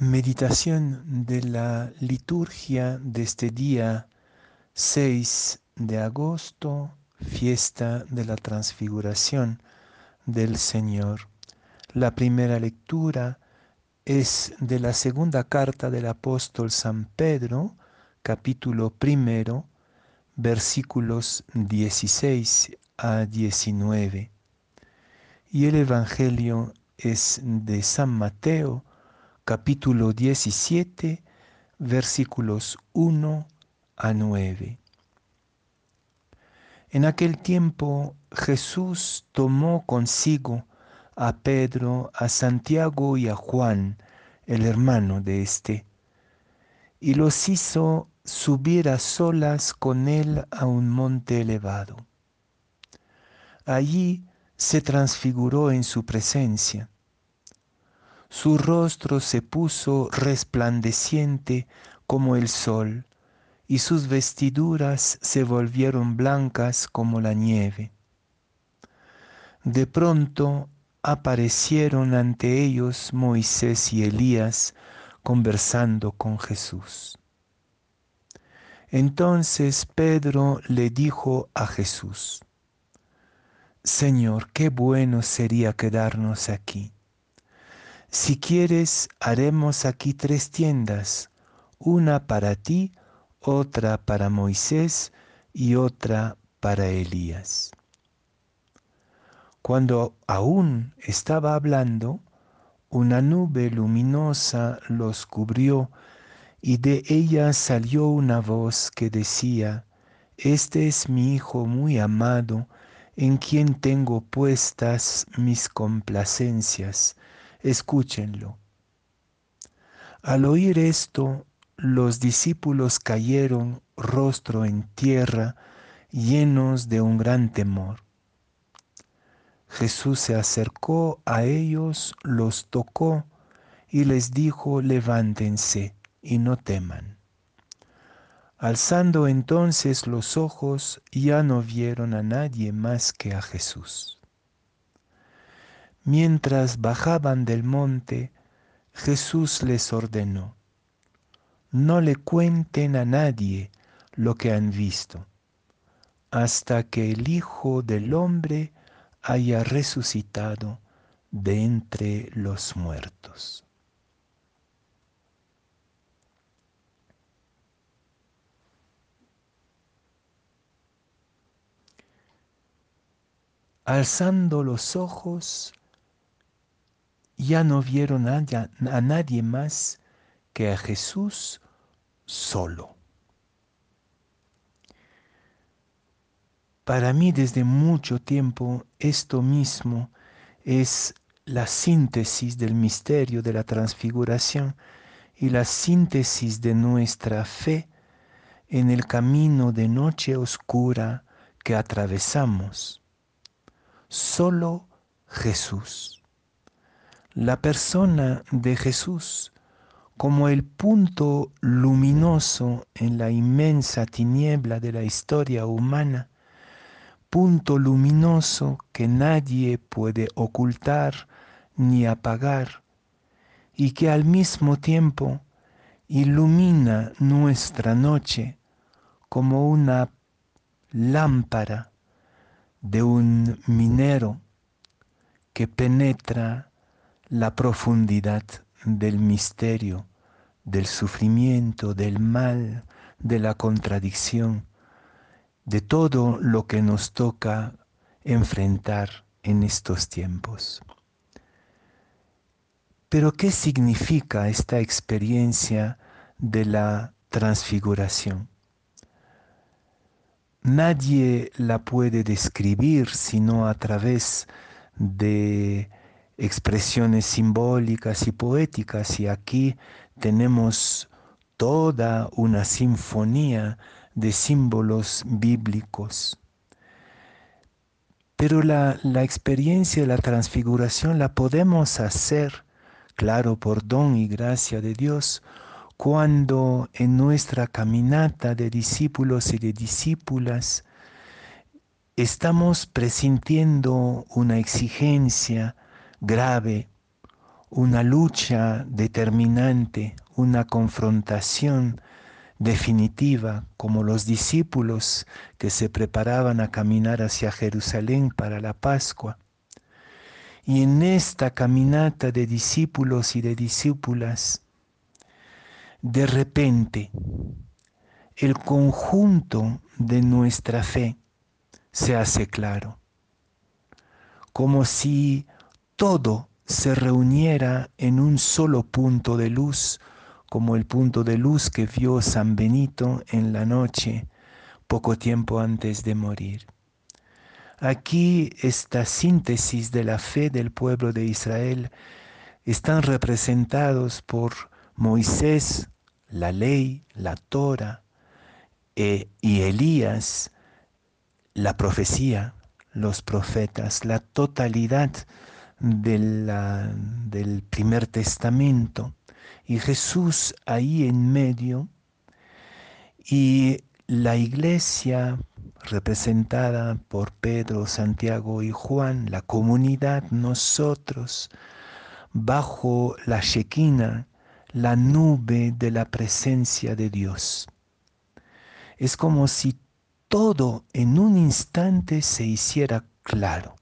Meditación de la liturgia de este día 6 de agosto, fiesta de la transfiguración del Señor. La primera lectura es de la segunda carta del apóstol San Pedro, capítulo primero, versículos 16 a 19. Y el Evangelio es de San Mateo, capítulo 17, versículos 1 a 9. En aquel tiempo Jesús tomó consigo a Pedro, a Santiago y a Juan, el hermano de éste, y los hizo subir a solas con él a un monte elevado. Allí se transfiguró en su presencia su rostro se puso resplandeciente como el sol, y sus vestiduras se volvieron blancas como la nieve. De pronto aparecieron ante ellos Moisés y Elías conversando con Jesús. Entonces Pedro le dijo a Jesús, Señor, qué bueno sería quedarnos aquí si quieres, haremos aquí tres tiendas, una para ti, otra para Moisés y otra para Elías. Cuando aún estaba hablando, una nube luminosa los cubrió y de ella salió una voz que decía, Este es mi Hijo muy amado, en quien tengo puestas mis complacencias escúchenlo. Al oír esto, los discípulos cayeron rostro en tierra, llenos de un gran temor. Jesús se acercó a ellos, los tocó y les dijo, levántense y no teman. Alzando entonces los ojos, ya no vieron a nadie más que a Jesús. Mientras bajaban del monte, Jesús les ordenó, no le cuenten a nadie lo que han visto, hasta que el Hijo del Hombre haya resucitado de entre los muertos. Alzando los ojos, ya no vieron a, nadie más que a Jesús solo. Para mí desde mucho tiempo esto mismo es la síntesis del misterio de la transfiguración y la síntesis de nuestra fe en el camino de noche oscura que atravesamos. Solo Jesús la persona de Jesús como el punto luminoso en la inmensa tiniebla de la historia humana, punto luminoso que nadie puede ocultar ni apagar y que al mismo tiempo ilumina nuestra noche como una lámpara de un minero que penetra la profundidad del misterio, del sufrimiento, del mal, de la contradicción, de todo lo que nos toca enfrentar en estos tiempos. Pero ¿qué significa esta experiencia de la transfiguración? Nadie la puede describir sino a través de expresiones simbólicas y poéticas y aquí tenemos toda una sinfonía de símbolos bíblicos. Pero la, la, experiencia de la transfiguración la podemos hacer, claro, por don y gracia de Dios, cuando en nuestra caminata de discípulos y de discípulas estamos presintiendo una exigencia, grave, una lucha determinante, una confrontación definitiva, como los discípulos que se preparaban a caminar hacia Jerusalén para la Pascua. Y en esta caminata de discípulos y de discípulas, de repente, el conjunto de nuestra fe se hace claro, como si todo se reuniera en un solo punto de luz, como el punto de luz que vio San Benito en la noche, poco tiempo antes de morir. Aquí esta síntesis de la fe del pueblo de Israel están representados por Moisés, la ley, la Torah, eh, y Elías, la profecía, los profetas, la totalidad del primer testamento y Jesús ahí en medio y la iglesia representada por Pedro, Santiago y Juan, la comunidad, nosotros, bajo la Shekinah, la nube de la presencia de Dios. Es como si todo en un instante se hiciera claro.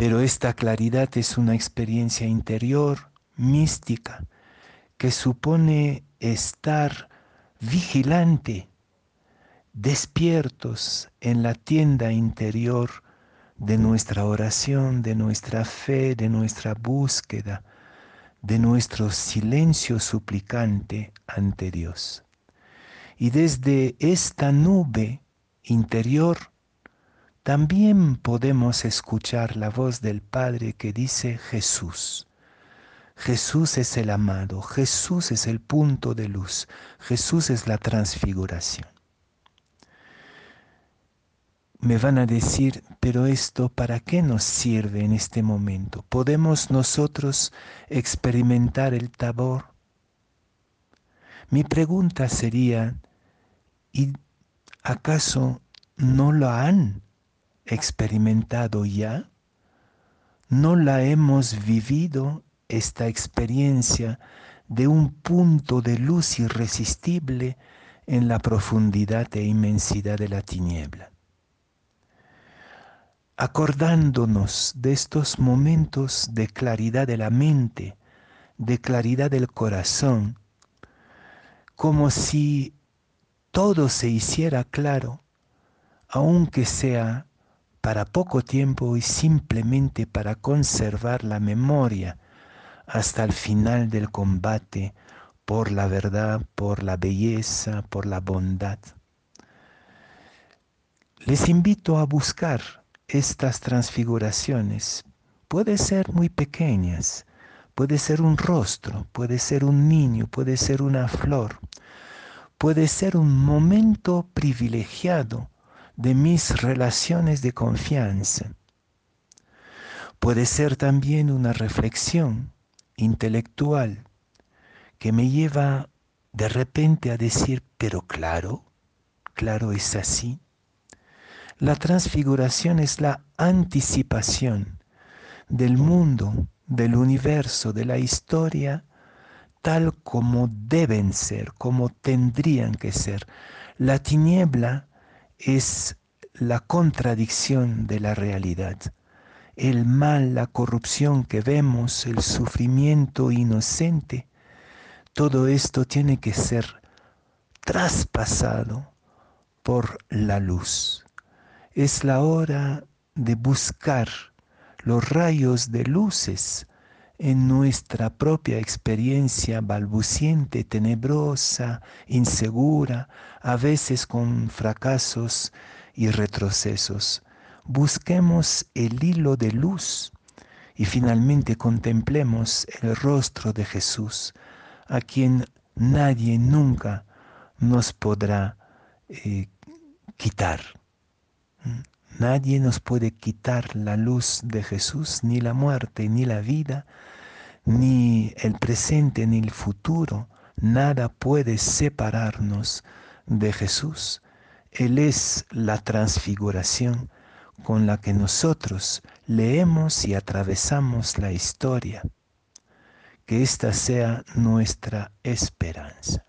Pero esta claridad es una experiencia interior, mística, que supone estar vigilante, despiertos en la tienda interior de nuestra oración, de nuestra fe, de nuestra búsqueda, de nuestro silencio suplicante ante Dios. Y desde esta nube interior también podemos escuchar la voz del Padre que dice Jesús. Jesús es el amado, Jesús es el punto de luz, Jesús es la transfiguración. Me van a decir, pero esto, ¿para qué nos sirve en este momento? ¿Podemos nosotros experimentar el tabor? Mi pregunta sería, ¿Y acaso no lo han experimentado ya? ¿No la hemos vivido esta experiencia de un punto de luz irresistible en la profundidad e inmensidad de la tiniebla? Acordándonos de estos momentos de claridad de la mente, de claridad del corazón, como si todo se hiciera claro, aunque sea para poco tiempo y simplemente para conservar la memoria hasta el final del combate por la verdad, por la belleza, por la bondad. Les invito a buscar estas transfiguraciones. Puede ser muy pequeñas, puede ser un rostro, puede ser un niño, puede ser una flor, puede ser un momento privilegiado de mis relaciones de confianza. Puede ser también una reflexión intelectual que me lleva de repente a decir, pero claro, claro es así. La transfiguración es la anticipación del mundo, del universo, de la historia tal como deben ser, como tendrían que ser. La tiniebla es la contradicción de la realidad. El mal, la corrupción que vemos, el sufrimiento inocente, todo esto tiene que ser traspasado por la luz. Es la hora de buscar los rayos de luces en nuestra propia experiencia balbuciente, tenebrosa, insegura, a veces con fracasos y retrocesos. Busquemos el hilo de luz y finalmente contemplemos el rostro de Jesús, a quien nadie nunca nos podrá eh, quitar. Nadie nos puede quitar la luz de Jesús, ni la muerte, ni la vida, ni el presente, ni el futuro. Nada puede separarnos de Jesús. Él es la transfiguración con la que nosotros leemos y atravesamos la historia. Que esta sea nuestra esperanza.